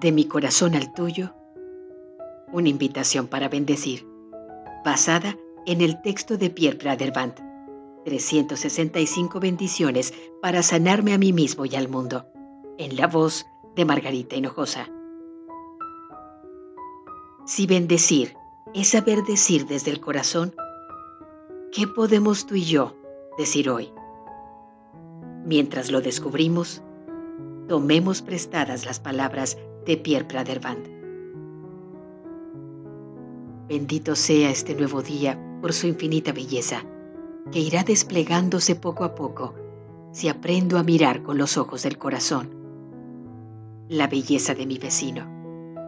De mi corazón al tuyo, una invitación para bendecir, basada en el texto de Pierre Praderband, 365 bendiciones para sanarme a mí mismo y al mundo, en la voz de Margarita Hinojosa. Si bendecir es saber decir desde el corazón, ¿qué podemos tú y yo decir hoy? Mientras lo descubrimos, tomemos prestadas las palabras de Pierre Praderband. Bendito sea este nuevo día por su infinita belleza, que irá desplegándose poco a poco si aprendo a mirar con los ojos del corazón. La belleza de mi vecino,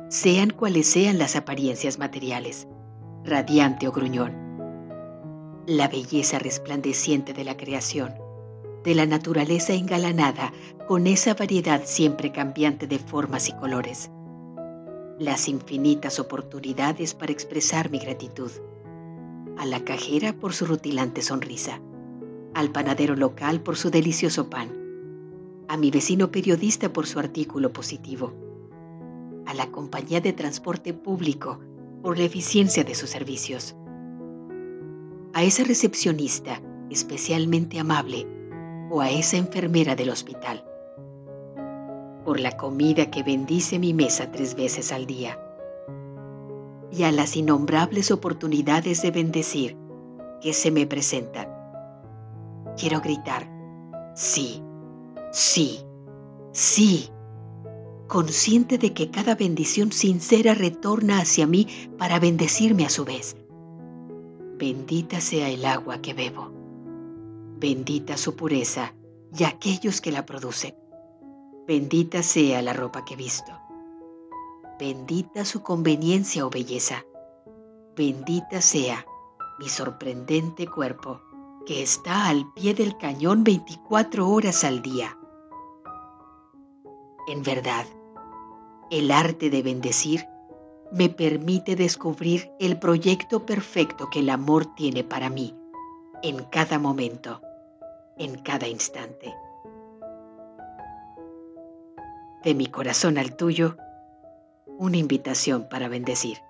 sean cuales sean las apariencias materiales, radiante o gruñón. La belleza resplandeciente de la creación, de la naturaleza engalanada con esa variedad siempre cambiante de formas y colores. Las infinitas oportunidades para expresar mi gratitud. A la cajera por su rutilante sonrisa. Al panadero local por su delicioso pan. A mi vecino periodista por su artículo positivo. A la compañía de transporte público por la eficiencia de sus servicios. A esa recepcionista especialmente amable o a esa enfermera del hospital. Por la comida que bendice mi mesa tres veces al día. Y a las innombrables oportunidades de bendecir que se me presentan. Quiero gritar, sí, sí, sí, consciente de que cada bendición sincera retorna hacia mí para bendecirme a su vez. Bendita sea el agua que bebo Bendita su pureza y aquellos que la producen. Bendita sea la ropa que visto. Bendita su conveniencia o belleza. Bendita sea mi sorprendente cuerpo que está al pie del cañón 24 horas al día. En verdad, el arte de bendecir me permite descubrir el proyecto perfecto que el amor tiene para mí en cada momento, en cada instante. De mi corazón al tuyo, una invitación para bendecir.